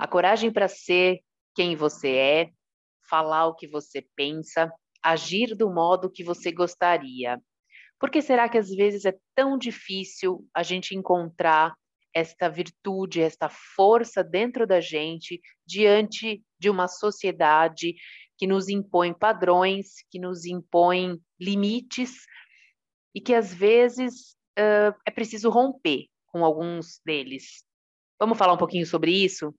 A coragem para ser quem você é, falar o que você pensa, agir do modo que você gostaria. Por que será que às vezes é tão difícil a gente encontrar esta virtude, esta força dentro da gente diante de uma sociedade que nos impõe padrões, que nos impõe limites e que às vezes uh, é preciso romper com alguns deles. Vamos falar um pouquinho sobre isso?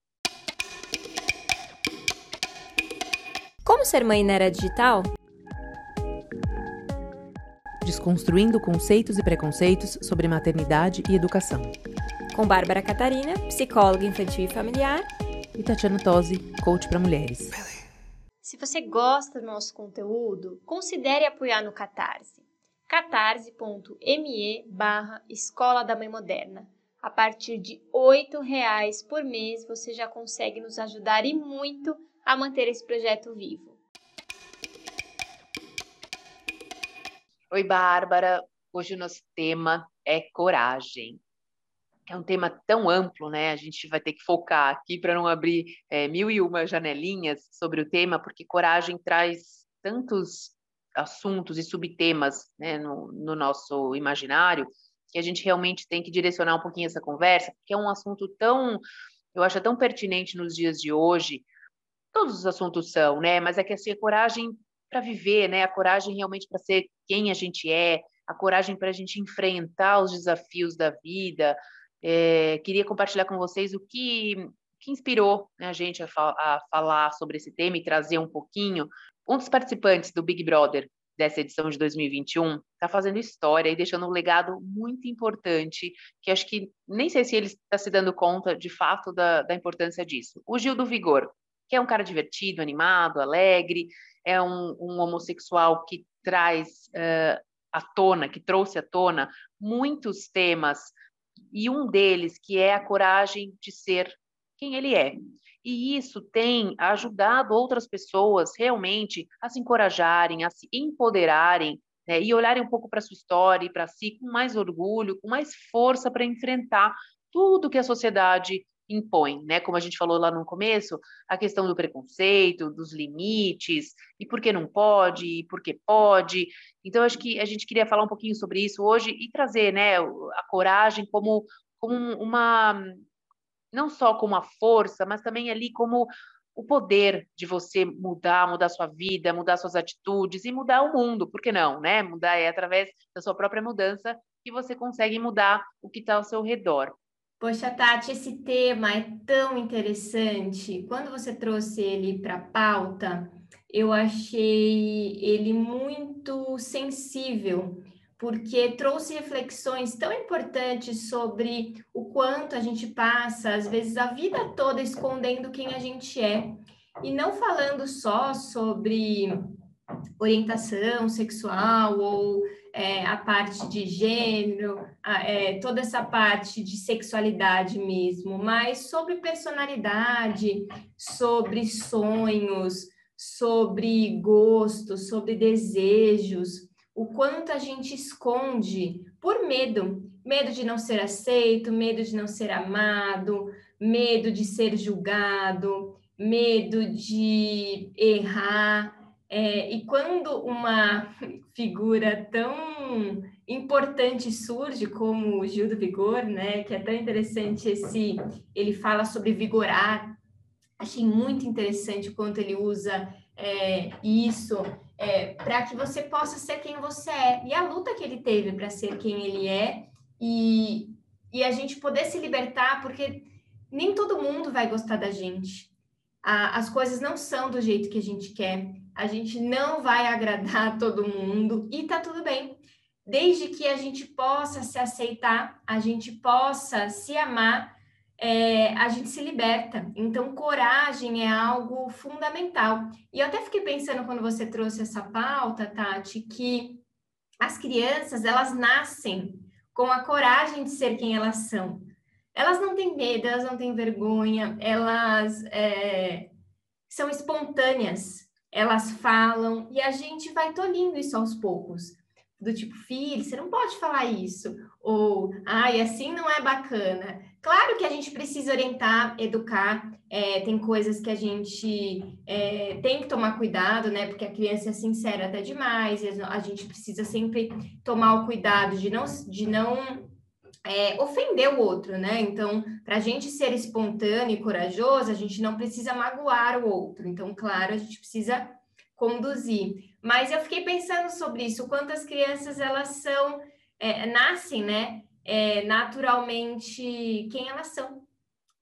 Como ser mãe na era digital? Desconstruindo conceitos e preconceitos sobre maternidade e educação. Com Bárbara Catarina, psicóloga infantil e familiar. E Tatiana Tosi, coach para mulheres. Se você gosta do nosso conteúdo, considere apoiar no Catarse. catarse.me barra Escola da Mãe Moderna. A partir de R$ reais por mês você já consegue nos ajudar e muito a manter esse projeto vivo. Oi, Bárbara. Hoje o nosso tema é coragem. É um tema tão amplo, né? A gente vai ter que focar aqui para não abrir é, mil e uma janelinhas sobre o tema, porque coragem traz tantos assuntos e subtemas né, no, no nosso imaginário que a gente realmente tem que direcionar um pouquinho essa conversa, porque é um assunto tão, eu acho tão pertinente nos dias de hoje, todos os assuntos são, né? Mas é que assim, a coragem para viver, né? A coragem realmente para ser quem a gente é, a coragem para a gente enfrentar os desafios da vida. É, queria compartilhar com vocês o que, que inspirou né, a gente a, fa a falar sobre esse tema e trazer um pouquinho. Um dos participantes do Big Brother dessa edição de 2021 está fazendo história e deixando um legado muito importante, que acho que nem sei se ele está se dando conta de fato da, da importância disso. O Gil do Vigor, que é um cara divertido, animado, alegre, é um, um homossexual que traz uh, à tona, que trouxe à tona muitos temas, e um deles que é a coragem de ser quem ele é. E isso tem ajudado outras pessoas realmente a se encorajarem, a se empoderarem né, e olharem um pouco para sua história e para si com mais orgulho, com mais força para enfrentar tudo que a sociedade impõe, né? Como a gente falou lá no começo, a questão do preconceito, dos limites, e por que não pode, e por que pode. Então, acho que a gente queria falar um pouquinho sobre isso hoje e trazer, né, a coragem como, como uma, não só como a força, mas também ali como o poder de você mudar, mudar sua vida, mudar suas atitudes e mudar o mundo, por que não, né? Mudar é através da sua própria mudança que você consegue mudar o que está ao seu redor. Poxa, Tati, esse tema é tão interessante. Quando você trouxe ele para a pauta, eu achei ele muito sensível, porque trouxe reflexões tão importantes sobre o quanto a gente passa, às vezes, a vida toda escondendo quem a gente é, e não falando só sobre orientação sexual ou é, a parte de gênero, a, é, toda essa parte de sexualidade mesmo, mas sobre personalidade, sobre sonhos, sobre gostos, sobre desejos, o quanto a gente esconde por medo, medo de não ser aceito, medo de não ser amado, medo de ser julgado, medo de errar, é, e quando uma figura tão importante surge como o Gil do Vigor, né, que é tão interessante esse, ele fala sobre vigorar, achei muito interessante o quanto ele usa é, isso é, para que você possa ser quem você é e a luta que ele teve para ser quem ele é e, e a gente poder se libertar porque nem todo mundo vai gostar da gente. A, as coisas não são do jeito que a gente quer a gente não vai agradar todo mundo e tá tudo bem. Desde que a gente possa se aceitar, a gente possa se amar, é, a gente se liberta. Então, coragem é algo fundamental. E eu até fiquei pensando quando você trouxe essa pauta, Tati, que as crianças elas nascem com a coragem de ser quem elas são. Elas não têm medo, elas não têm vergonha, elas é, são espontâneas elas falam e a gente vai tolhindo isso aos poucos. Do tipo, filho, você não pode falar isso. Ou, ai, assim não é bacana. Claro que a gente precisa orientar, educar, é, tem coisas que a gente é, tem que tomar cuidado, né? Porque a criança é sincera até demais, a gente precisa sempre tomar o cuidado de não, de não é, ofender o outro, né? Então, para a gente ser espontâneo e corajoso, a gente não precisa magoar o outro. Então, claro, a gente precisa conduzir. Mas eu fiquei pensando sobre isso, quantas crianças elas são, é, nascem, né? É, naturalmente quem elas são.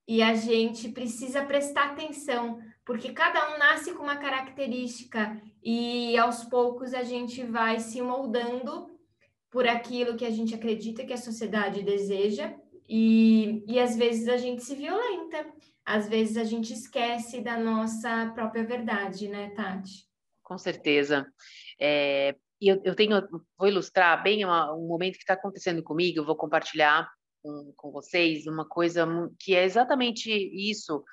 E a gente precisa prestar atenção, porque cada um nasce com uma característica e aos poucos a gente vai se moldando por aquilo que a gente acredita que a sociedade deseja e, e às vezes a gente se violenta, às vezes a gente esquece da nossa própria verdade, né, Tati? Com certeza. É, eu, eu, tenho, vou ilustrar bem uma, um momento que está acontecendo comigo, eu vou compartilhar com, com vocês uma coisa que é exatamente isso.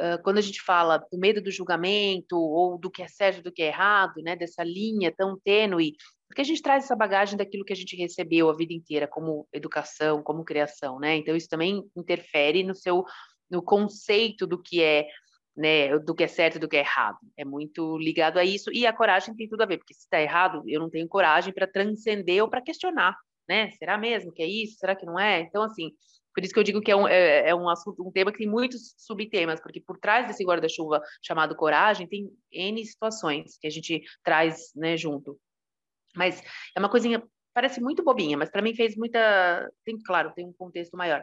Uh, quando a gente fala do medo do julgamento ou do que é certo do que é errado, né, dessa linha tão tênue porque a gente traz essa bagagem daquilo que a gente recebeu a vida inteira como educação, como criação, né? Então isso também interfere no seu no conceito do que é né, do que é certo e do que é errado. É muito ligado a isso e a coragem tem tudo a ver, porque se está errado, eu não tenho coragem para transcender ou para questionar, né? Será mesmo que é isso? Será que não é? Então assim, por isso que eu digo que é um, é, é um assunto, um tema que tem muitos subtemas, porque por trás desse guarda-chuva chamado coragem tem N situações que a gente traz né, junto. Mas é uma coisinha, parece muito bobinha, mas para mim fez muita. Tem, claro, tem um contexto maior.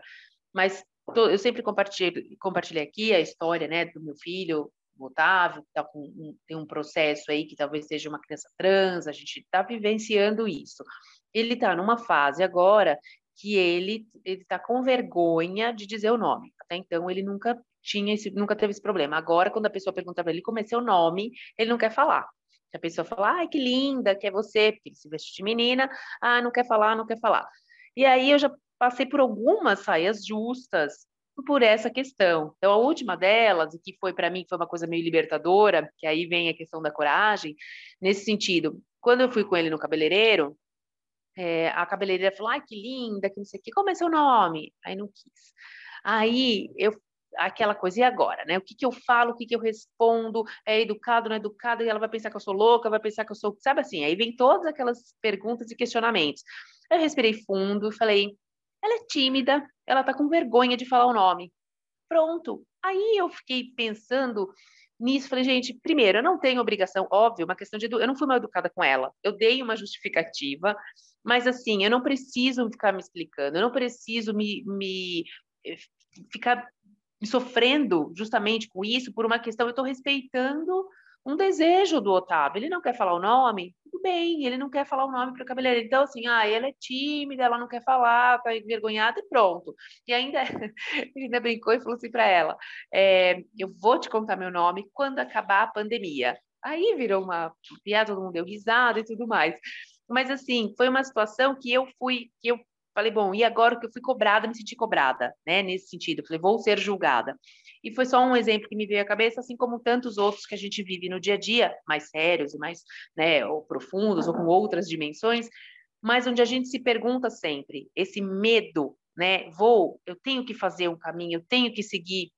Mas tô, eu sempre compartilhei, compartilhei aqui a história né, do meu filho, o Otávio, que tá com um, tem um processo aí que talvez seja uma criança trans, a gente está vivenciando isso. Ele está numa fase agora que ele está com vergonha de dizer o nome. Até então ele nunca tinha esse, nunca teve esse problema. Agora, quando a pessoa pergunta para ele como é seu nome, ele não quer falar. Se a pessoa fala, ai, que linda, que é você, porque se veste de menina, ah, não quer falar, não quer falar. E aí eu já passei por algumas saias justas por essa questão. Então, a última delas, que foi para mim foi uma coisa meio libertadora, que aí vem a questão da coragem, nesse sentido, quando eu fui com ele no cabeleireiro, é, a cabeleireira falou, ai, que linda, que não sei o quê, como é seu nome? Aí não quis. Aí eu aquela coisa, e agora, né? O que, que eu falo, o que, que eu respondo, é educado, não é educado, e ela vai pensar que eu sou louca, vai pensar que eu sou, sabe assim, aí vem todas aquelas perguntas e questionamentos. Eu respirei fundo e falei, ela é tímida, ela tá com vergonha de falar o nome. Pronto. Aí eu fiquei pensando nisso, falei, gente, primeiro, eu não tenho obrigação, óbvio, uma questão de, eu não fui mal educada com ela, eu dei uma justificativa, mas assim, eu não preciso ficar me explicando, eu não preciso me, me eh, sofrendo justamente com isso por uma questão, eu estou respeitando um desejo do Otávio. Ele não quer falar o nome, tudo bem, ele não quer falar o nome para o cabeleireiro. Então, assim, ah, ela é tímida, ela não quer falar, está envergonhada e pronto. E ainda, ele ainda brincou e falou assim para ela: é, eu vou te contar meu nome quando acabar a pandemia. Aí virou uma piada, todo mundo deu risada e tudo mais. Mas assim, foi uma situação que eu fui, que eu Falei, bom, e agora que eu fui cobrada, me senti cobrada, né? Nesse sentido, falei, vou ser julgada. E foi só um exemplo que me veio à cabeça, assim como tantos outros que a gente vive no dia a dia, mais sérios e mais, né, ou profundos, ou com outras dimensões, mas onde a gente se pergunta sempre, esse medo, né? Vou, eu tenho que fazer um caminho, eu tenho que seguir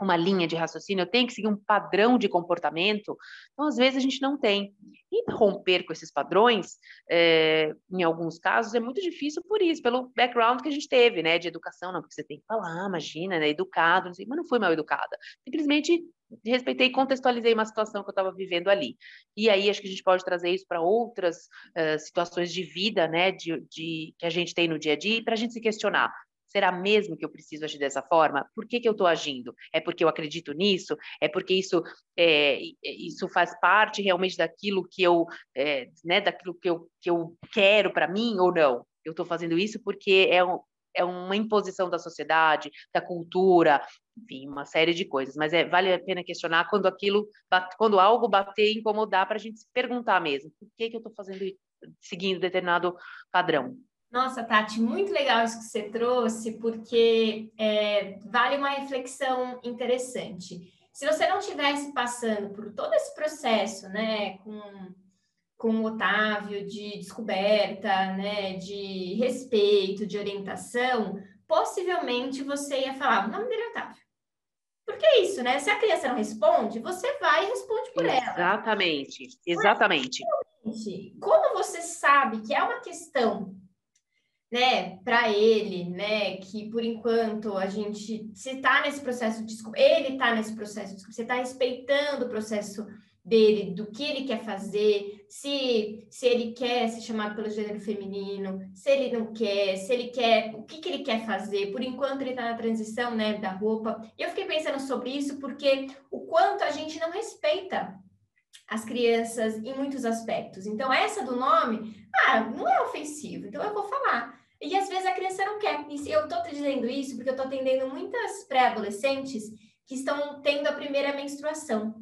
uma linha de raciocínio, eu tenho que seguir um padrão de comportamento. Então, às vezes, a gente não tem. E romper com esses padrões, é, em alguns casos, é muito difícil por isso, pelo background que a gente teve, né, de educação, não, porque você tem que falar, imagina, né, educado, não sei, mas não fui mal educada. Simplesmente respeitei e contextualizei uma situação que eu estava vivendo ali. E aí, acho que a gente pode trazer isso para outras uh, situações de vida, né, de, de, que a gente tem no dia a dia, para a gente se questionar. Será mesmo que eu preciso agir dessa forma? Por que, que eu estou agindo? É porque eu acredito nisso? É porque isso, é, isso faz parte realmente daquilo que eu, é, né, daquilo que eu, que eu quero para mim ou não? Eu estou fazendo isso porque é, um, é uma imposição da sociedade, da cultura, enfim, uma série de coisas. Mas é, vale a pena questionar quando aquilo, quando algo bater e incomodar, para a gente se perguntar mesmo: por que, que eu estou fazendo seguindo determinado padrão? Nossa, Tati, muito legal isso que você trouxe, porque é, vale uma reflexão interessante. Se você não tivesse passando por todo esse processo, né, com, com o Otávio, de descoberta, né, de respeito, de orientação, possivelmente você ia falar, o nome dele é Otávio. Porque é isso, né? Se a criança não responde, você vai e responde por exatamente, ela. Exatamente, exatamente. Como você sabe que é uma questão né, para ele, né, que por enquanto a gente, se está nesse processo de desculpa, ele está nesse processo de desculpa, você está respeitando o processo dele, do que ele quer fazer, se, se ele quer ser chamado pelo gênero feminino, se ele não quer, se ele quer, o que, que ele quer fazer. Por enquanto, ele está na transição né, da roupa. Eu fiquei pensando sobre isso porque o quanto a gente não respeita as crianças em muitos aspectos. Então, essa do nome, ah, não é ofensivo, então eu vou falar. E às vezes a criança não quer. E eu estou dizendo isso porque eu estou atendendo muitas pré-adolescentes que estão tendo a primeira menstruação.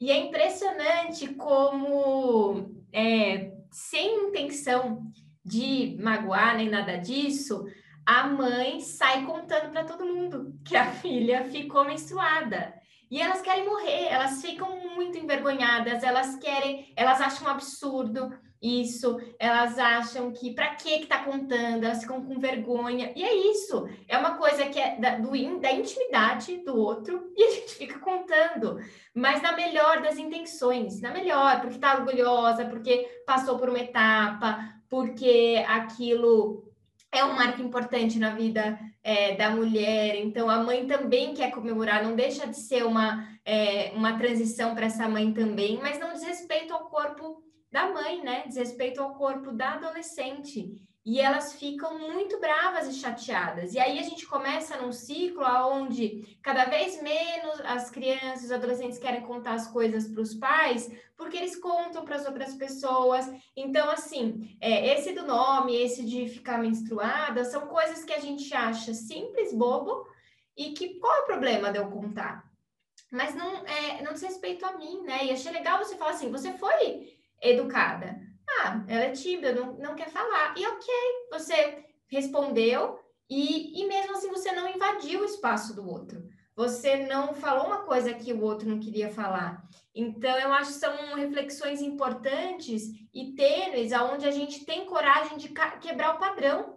E é impressionante como, é, sem intenção de magoar nem nada disso, a mãe sai contando para todo mundo que a filha ficou menstruada. E elas querem morrer, elas ficam muito envergonhadas, elas querem, elas acham um absurdo isso, elas acham que para que que tá contando, elas ficam com vergonha. E é isso, é uma coisa que é da, do, da intimidade do outro e a gente fica contando, mas na melhor das intenções, na melhor, porque tá orgulhosa, porque passou por uma etapa, porque aquilo é um marco importante na vida é, da mulher, então a mãe também quer comemorar, não deixa de ser uma, é, uma transição para essa mãe também, mas não diz respeito ao corpo da mãe, né? Diz respeito ao corpo da adolescente. E elas ficam muito bravas e chateadas. E aí a gente começa num ciclo onde cada vez menos as crianças, os adolescentes querem contar as coisas para os pais, porque eles contam para as outras pessoas. Então, assim, é, esse do nome, esse de ficar menstruada, são coisas que a gente acha simples, bobo, e que qual é o problema de eu contar? Mas não, é, não diz respeito a mim, né? E achei legal você falar assim: você foi educada? Ah, ela é tímida, não, não quer falar. E ok, você respondeu e, e mesmo assim você não invadiu o espaço do outro. Você não falou uma coisa que o outro não queria falar. Então, eu acho que são reflexões importantes e tênues, aonde a gente tem coragem de quebrar o padrão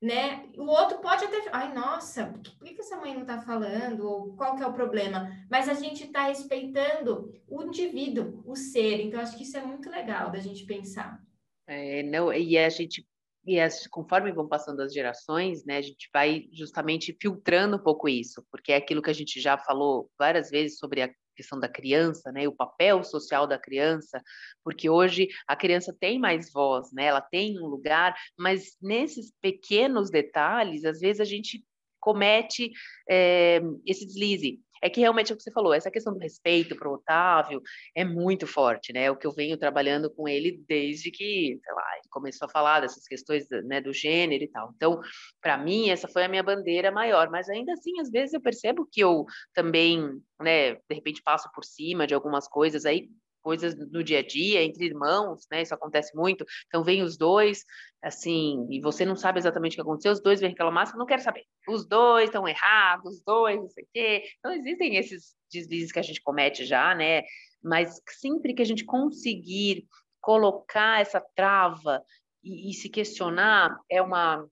né? O outro pode até, ai, nossa, por que, que essa mãe não está falando? Ou qual que é o problema? Mas a gente está respeitando o indivíduo, o ser. Então, acho que isso é muito legal da gente pensar. É, não, e a gente, e as, conforme vão passando as gerações, né, a gente vai justamente filtrando um pouco isso, porque é aquilo que a gente já falou várias vezes sobre a questão da criança, né, o papel social da criança, porque hoje a criança tem mais voz, né, ela tem um lugar, mas nesses pequenos detalhes, às vezes a gente comete é, esse deslize é que realmente é o que você falou, essa questão do respeito para o Otávio é muito forte, né? O que eu venho trabalhando com ele desde que, sei lá, ele começou a falar dessas questões né, do gênero e tal. Então, para mim, essa foi a minha bandeira maior, mas ainda assim, às vezes eu percebo que eu também, né, de repente passo por cima de algumas coisas aí, coisas no dia a dia, entre irmãos, né? Isso acontece muito. Então, vem os dois, assim, e você não sabe exatamente o que aconteceu, os dois vêm reclamar, você não quer saber. Os dois estão errados, os dois, não sei o quê. Então, existem esses deslizes que a gente comete já, né? Mas sempre que a gente conseguir colocar essa trava e, e se questionar, é uma,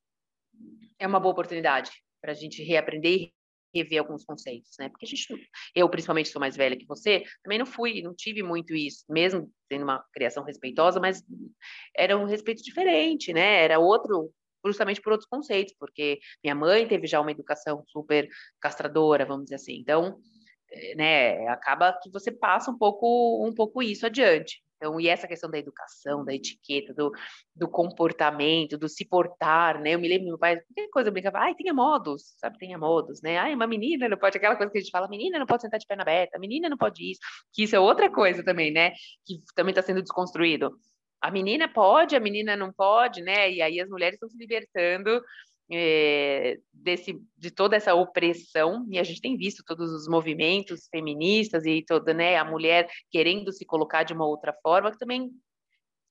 é uma boa oportunidade para a gente reaprender rever alguns conceitos, né? Porque a gente, eu principalmente sou mais velha que você, também não fui, não tive muito isso, mesmo tendo uma criação respeitosa, mas era um respeito diferente, né? Era outro, justamente por outros conceitos, porque minha mãe teve já uma educação super castradora, vamos dizer assim. Então, eh, né, acaba que você passa um pouco um pouco isso adiante. Então, e essa questão da educação, da etiqueta, do, do comportamento, do se portar, né? Eu me lembro, meu pai, qualquer coisa eu brincava, ai, tenha modos, sabe? Tenha modos, né? Ai, uma menina não pode, aquela coisa que a gente fala, menina não pode sentar de perna aberta, menina não pode isso, que isso é outra coisa também, né? Que também está sendo desconstruído. A menina pode, a menina não pode, né? E aí as mulheres estão se libertando é, desse, de toda essa opressão, e a gente tem visto todos os movimentos feministas e toda né, a mulher querendo se colocar de uma outra forma, que também,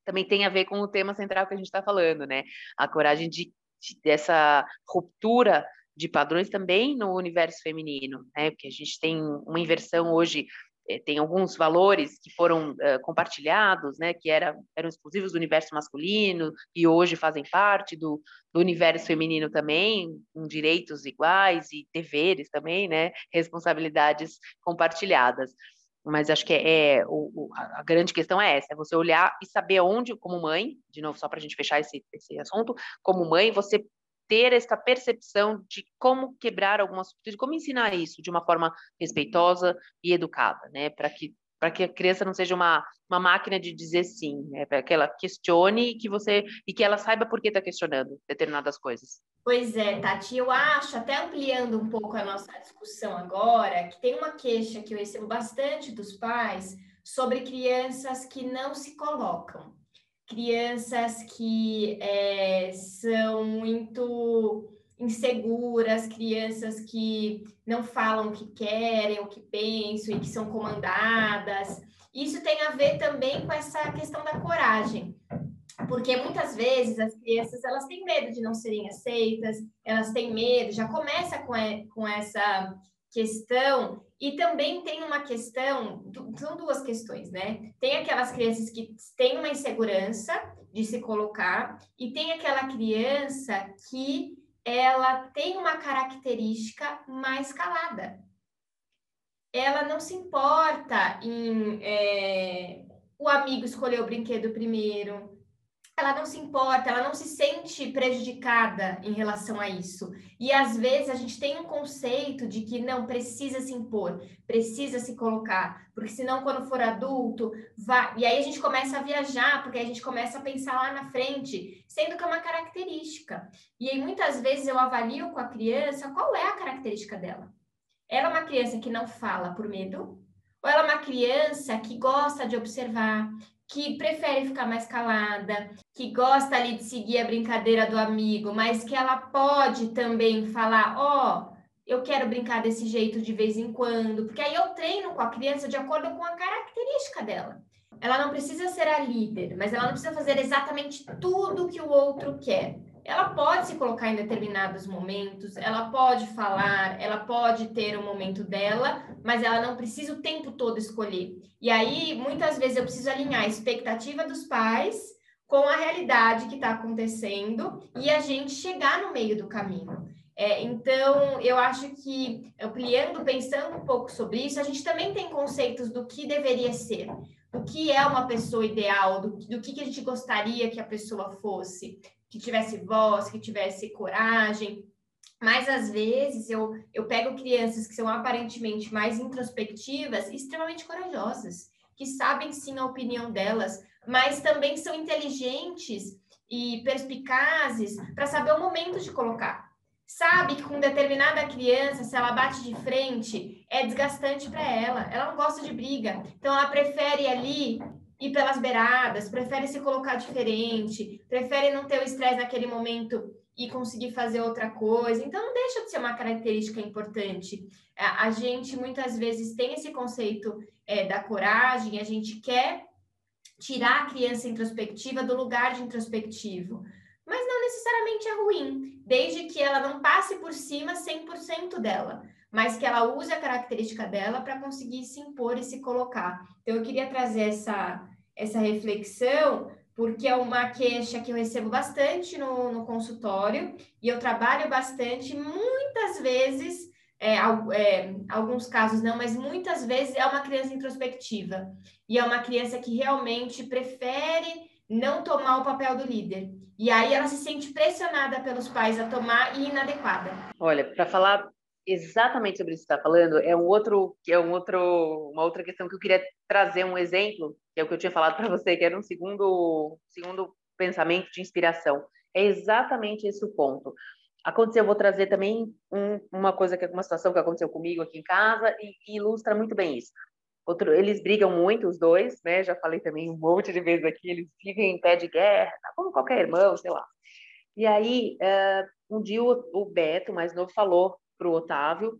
também tem a ver com o tema central que a gente está falando, né? A coragem de, de, dessa ruptura de padrões também no universo feminino, né? Porque a gente tem uma inversão hoje tem alguns valores que foram uh, compartilhados, né, que era, eram exclusivos do universo masculino e hoje fazem parte do, do universo feminino também, com direitos iguais e deveres também, né, responsabilidades compartilhadas. Mas acho que é, é o, a grande questão é essa: é você olhar e saber onde, como mãe, de novo, só para a gente fechar esse, esse assunto, como mãe, você ter essa percepção de como quebrar algumas de como ensinar isso de uma forma respeitosa e educada, né, para que para que a criança não seja uma, uma máquina de dizer sim, né? para que ela questione e que você e que ela saiba por que está questionando determinadas coisas. Pois é, Tati, eu acho, até ampliando um pouco a nossa discussão agora, que tem uma queixa que eu recebo bastante dos pais sobre crianças que não se colocam crianças que é, são muito inseguras, crianças que não falam o que querem, o que pensam e que são comandadas. Isso tem a ver também com essa questão da coragem, porque muitas vezes as crianças elas têm medo de não serem aceitas, elas têm medo, já começa com, com essa questão e também tem uma questão, são duas questões, né? Tem aquelas crianças que têm uma insegurança de se colocar e tem aquela criança que ela tem uma característica mais calada. Ela não se importa em é, o amigo escolher o brinquedo primeiro, ela não se importa, ela não se sente prejudicada em relação a isso. E às vezes a gente tem um conceito de que não precisa se impor, precisa se colocar, porque senão quando for adulto, vai. E aí a gente começa a viajar, porque a gente começa a pensar lá na frente, sendo que é uma característica. E aí muitas vezes eu avalio com a criança qual é a característica dela. Ela é uma criança que não fala por medo, ou ela é uma criança que gosta de observar, que prefere ficar mais calada, que gosta ali de seguir a brincadeira do amigo, mas que ela pode também falar, ó, oh, eu quero brincar desse jeito de vez em quando, porque aí eu treino com a criança de acordo com a característica dela. Ela não precisa ser a líder, mas ela não precisa fazer exatamente tudo que o outro quer ela pode se colocar em determinados momentos, ela pode falar, ela pode ter o momento dela, mas ela não precisa o tempo todo escolher. E aí, muitas vezes, eu preciso alinhar a expectativa dos pais com a realidade que está acontecendo e a gente chegar no meio do caminho. É, então, eu acho que, ampliando, pensando um pouco sobre isso, a gente também tem conceitos do que deveria ser, do que é uma pessoa ideal, do, do que, que a gente gostaria que a pessoa fosse que tivesse voz, que tivesse coragem. Mas às vezes eu, eu pego crianças que são aparentemente mais introspectivas extremamente corajosas, que sabem sim a opinião delas, mas também são inteligentes e perspicazes para saber o momento de colocar. Sabe que com determinada criança, se ela bate de frente, é desgastante para ela. Ela não gosta de briga. Então ela prefere ali ir pelas beiradas, prefere se colocar diferente, prefere não ter o estresse naquele momento e conseguir fazer outra coisa. Então, não deixa de ser uma característica importante. A, gente muitas vezes tem esse conceito é, da coragem, a gente quer tirar a criança introspectiva do lugar de introspectivo. Mas não necessariamente é ruim, desde que ela não passe por cima 100% dela mas que ela use a característica dela para conseguir se impor e se colocar. Então, eu queria trazer essa, essa reflexão, porque é uma queixa que eu recebo bastante no, no consultório e eu trabalho bastante, muitas vezes, é, é, alguns casos não, mas muitas vezes é uma criança introspectiva e é uma criança que realmente prefere não tomar o papel do líder. E aí ela se sente pressionada pelos pais a tomar e inadequada. Olha, para falar exatamente sobre isso que está falando é um outro é um outro uma outra questão que eu queria trazer um exemplo que é o que eu tinha falado para você que era um segundo segundo pensamento de inspiração é exatamente esse o ponto aconteceu eu vou trazer também um, uma coisa que uma situação que aconteceu comigo aqui em casa e, e ilustra muito bem isso Outro, eles brigam muito os dois né já falei também um monte de vezes aqui eles vivem em pé de guerra como qualquer irmão sei lá e aí uh, um dia o, o Beto mais novo falou para o Otávio.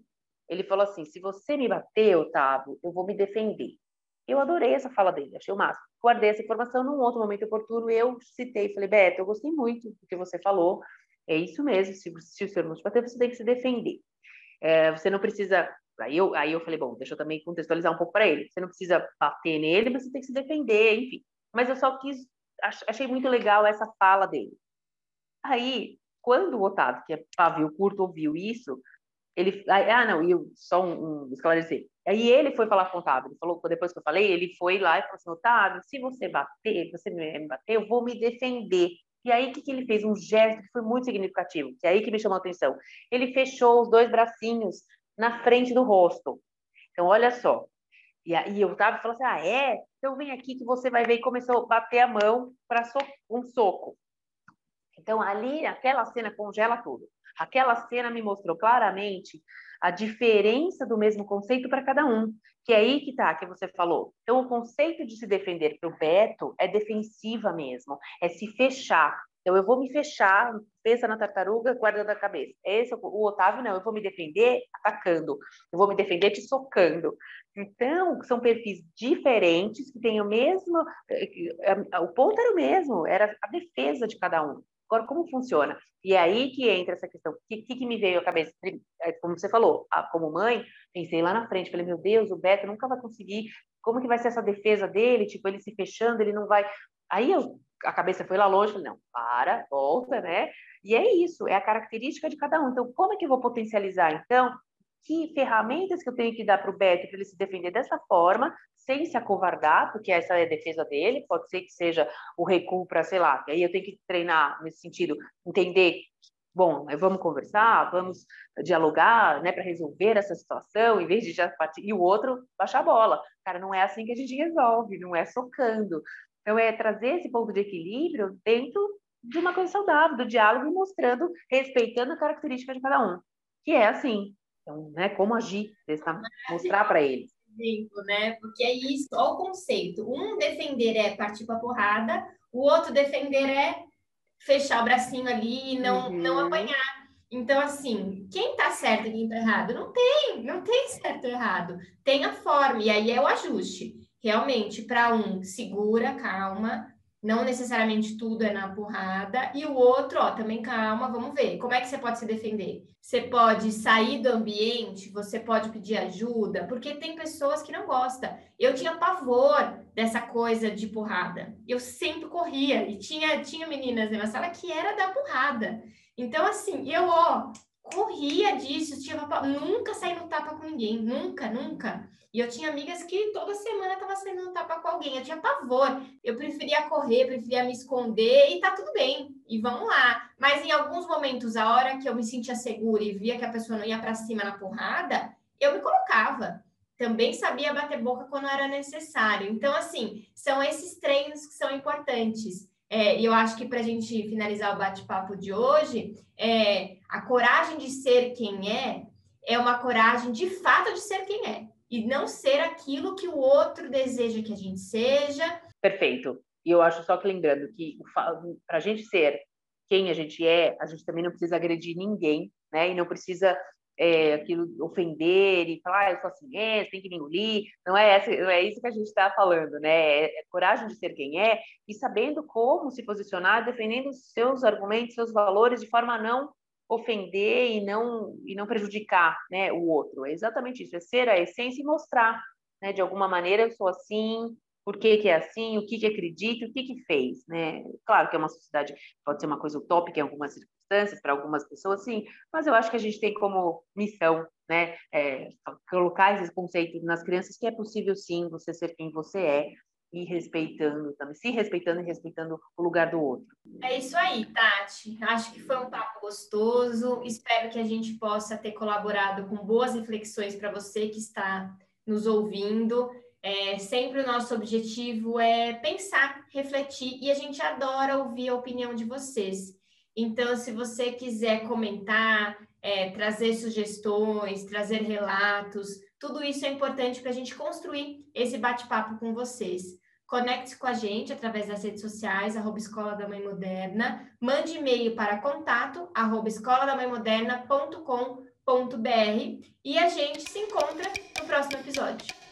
Ele falou assim: se você me bater, Otávio, eu vou me defender. Eu adorei essa fala dele, achei o máximo. Guardei essa informação num outro momento oportuno. Eu citei, falei, Beto, eu gostei muito do que você falou. É isso mesmo, se, se o senhor não te bater, você tem que se defender. É, você não precisa Aí eu, aí eu falei, bom, deixa eu também contextualizar um pouco para ele. Você não precisa bater nele, você tem que se defender, enfim. Mas eu só quis, achei muito legal essa fala dele. Aí, quando o Otávio, que é pavio curto, ouviu isso, ele, ah, não, eu, só um, um esclarecer. Aí ele foi falar com o Otávio, ele falou, depois que eu falei, ele foi lá e falou assim, Otávio, se você bater, você me bater, eu vou me defender. E aí, o que, que ele fez? Um gesto que foi muito significativo, que é aí que me chamou a atenção. Ele fechou os dois bracinhos na frente do rosto. Então, olha só. E aí o Otávio falou assim, ah, é? Então vem aqui que você vai ver. E começou a bater a mão para so um soco. Então, ali, aquela cena congela tudo. Aquela cena me mostrou claramente a diferença do mesmo conceito para cada um, que é aí que tá, que você falou. Então, o conceito de se defender para o Beto é defensiva mesmo, é se fechar. Então, eu vou me fechar, pensa na tartaruga, guarda da cabeça. Esse, o Otávio, não, eu vou me defender atacando, eu vou me defender te socando. Então, são perfis diferentes que têm o mesmo. Eh, eh, o ponto era o mesmo, era a defesa de cada um. Agora, como funciona? E é aí que entra essa questão. O que, que, me veio à cabeça? É, como você falou, como mãe, pensei lá na frente, falei, meu Deus, o Beto nunca vai conseguir. Como que vai ser essa defesa dele? Tipo, ele se fechando, ele não vai. Aí eu, a cabeça foi lá longe, falei, não, para, volta, né? E é isso, é a característica de cada um. Então, como é que eu vou potencializar? Então, que ferramentas que eu tenho que dar para o Beto para ele se defender dessa forma, sem se acovardar, porque essa é a defesa dele, pode ser que seja o recuo para, sei lá, aí eu tenho que treinar nesse sentido, entender, bom, vamos conversar, vamos dialogar, né, para resolver essa situação, em vez de já partir, e o outro baixar a bola. Cara, não é assim que a gente resolve, não é socando. Então, é trazer esse ponto de equilíbrio dentro de uma coisa saudável, do diálogo, mostrando, respeitando a característica de cada um, que é assim, então, né, como agir, mostrar para eles. Exemplo, né? Porque é isso, olha o conceito. Um defender é partir para porrada, o outro defender é fechar o bracinho ali e não, uhum. não apanhar. Então, assim, quem tá certo e quem tá errado? Não tem, não tem certo e errado. Tem a forma, e aí é o ajuste. Realmente, para um, segura, calma, não necessariamente tudo é na porrada, e o outro, ó, também calma, vamos ver. Como é que você pode se defender? Você pode sair do ambiente, você pode pedir ajuda, porque tem pessoas que não gostam. Eu tinha pavor dessa coisa de porrada. Eu sempre corria, e tinha, tinha meninas na minha sala que era da porrada. Então, assim, eu, ó, corria disso, tinha nunca saí no tapa com ninguém, nunca, nunca. E eu tinha amigas que toda semana tava saindo no tapa com alguém, eu tinha pavor. Eu preferia correr, preferia me esconder e tá tudo bem. E vamos lá. Mas em alguns momentos, a hora que eu me sentia segura e via que a pessoa não ia para cima na porrada, eu me colocava. Também sabia bater boca quando era necessário. Então, assim, são esses treinos que são importantes. É, e eu acho que para a gente finalizar o bate-papo de hoje, é, a coragem de ser quem é é uma coragem de fato de ser quem é e não ser aquilo que o outro deseja que a gente seja. Perfeito. E eu acho só que lembrando que para a gente ser quem a gente é, a gente também não precisa agredir ninguém, né? E não precisa é, aquilo ofender e falar, ah, eu sou assim, tem que me engolir. Não é, essa, não é isso que a gente está falando, né? É, é, coragem de ser quem é e sabendo como se posicionar, defendendo seus argumentos, seus valores, de forma a não ofender e não e não prejudicar, né, o outro. É exatamente isso, é ser a essência e mostrar, né, de alguma maneira eu sou assim, por que, que é assim, o que, que acredita, o que, que fez, né? Claro que é uma sociedade, pode ser uma coisa utópica em algumas circunstâncias, para algumas pessoas, sim, mas eu acho que a gente tem como missão, né, é, colocar esses conceitos nas crianças que é possível, sim, você ser quem você é, e respeitando também, se respeitando e respeitando o lugar do outro. É isso aí, Tati. Acho que foi um papo gostoso. Espero que a gente possa ter colaborado com boas reflexões para você que está nos ouvindo. É, sempre o nosso objetivo é pensar, refletir e a gente adora ouvir a opinião de vocês. Então, se você quiser comentar, é, trazer sugestões, trazer relatos, tudo isso é importante para a gente construir esse bate-papo com vocês. Conecte-se com a gente através das redes sociais, arroba Escola da Mãe Moderna. Mande e-mail para contato, arroba e a gente se encontra no próximo episódio.